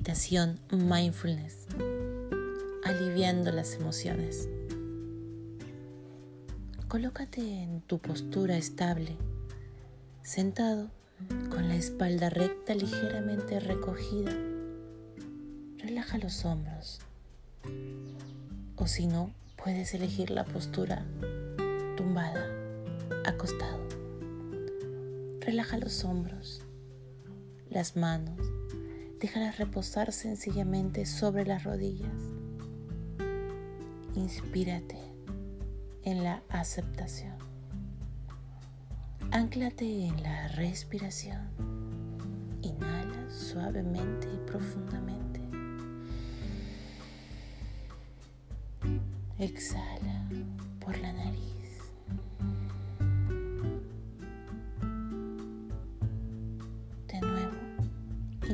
meditación mindfulness, aliviando las emociones. Colócate en tu postura estable, sentado con la espalda recta ligeramente recogida. Relaja los hombros. O si no, puedes elegir la postura tumbada, acostado. Relaja los hombros, las manos, déjalas reposar sencillamente sobre las rodillas. Inspírate en la aceptación. Anclate en la respiración. Inhala suavemente y profundamente. Exhala por la nariz.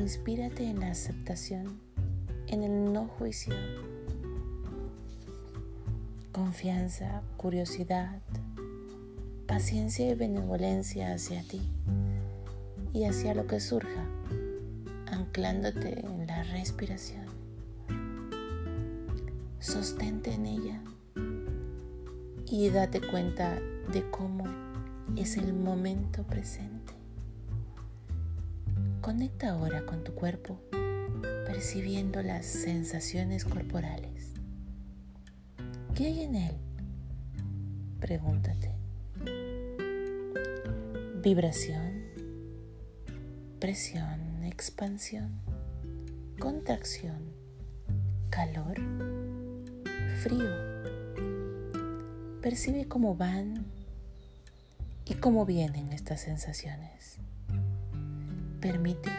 Inspírate en la aceptación, en el no juicio. Confianza, curiosidad, paciencia y benevolencia hacia ti y hacia lo que surja, anclándote en la respiración. Sostente en ella y date cuenta de cómo es el momento presente. Conecta ahora con tu cuerpo percibiendo las sensaciones corporales. ¿Qué hay en él? Pregúntate vibración, presión, expansión, contracción, calor, frío. Percibe cómo van y cómo vienen estas sensaciones. Permite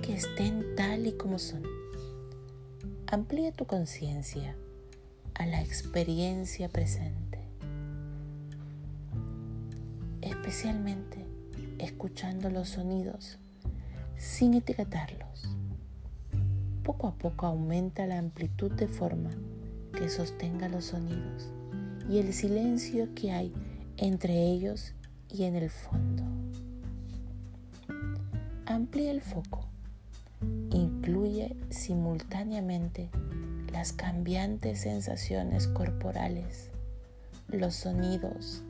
que estén tal y como son. Amplía tu conciencia a la experiencia presente. especialmente escuchando los sonidos sin etiquetarlos. Poco a poco aumenta la amplitud de forma que sostenga los sonidos y el silencio que hay entre ellos y en el fondo. Amplía el foco. Incluye simultáneamente las cambiantes sensaciones corporales, los sonidos,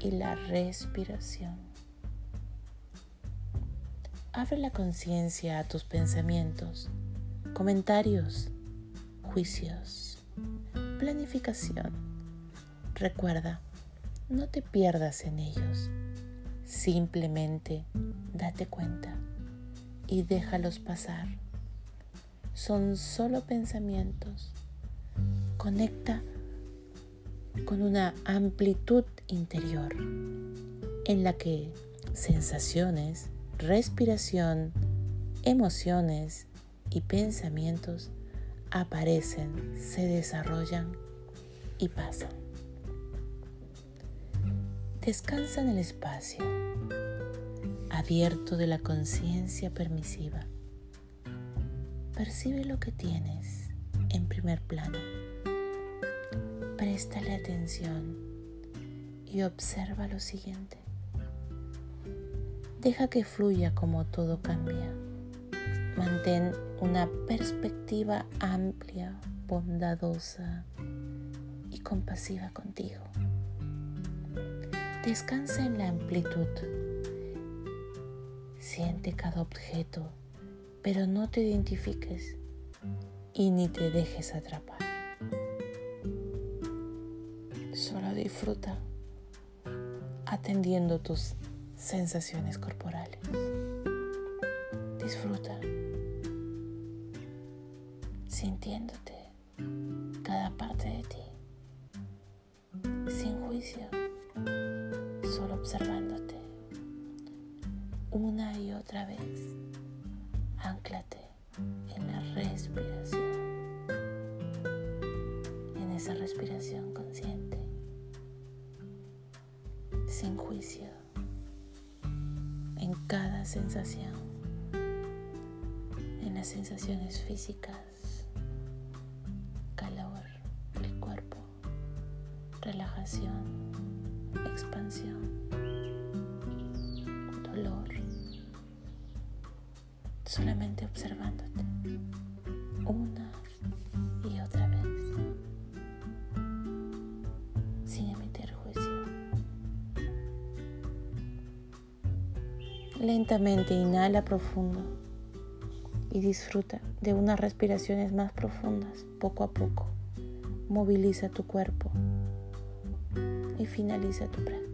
y la respiración. Abre la conciencia a tus pensamientos, comentarios, juicios, planificación. Recuerda, no te pierdas en ellos. Simplemente date cuenta y déjalos pasar. Son solo pensamientos. Conecta con una amplitud interior en la que sensaciones, respiración, emociones y pensamientos aparecen, se desarrollan y pasan. Descansa en el espacio, abierto de la conciencia permisiva. Percibe lo que tienes en primer plano Préstale atención y observa lo siguiente. Deja que fluya como todo cambia. Mantén una perspectiva amplia, bondadosa y compasiva contigo. Descansa en la amplitud. Siente cada objeto, pero no te identifiques y ni te dejes atrapar. Solo disfruta atendiendo tus sensaciones corporales. Disfruta sintiéndote cada parte de ti, sin juicio, solo observándote. Una otra vez, anclate en la respiración, en esa respiración consciente. Sin juicio. En cada sensación, en las sensaciones físicas, calor del cuerpo, relajación, expansión, dolor, solamente observándote una y otra vez, sin emitir juicio. Lentamente inhala profundo y disfruta de unas respiraciones más profundas poco a poco. Moviliza tu cuerpo y finaliza tu práctica.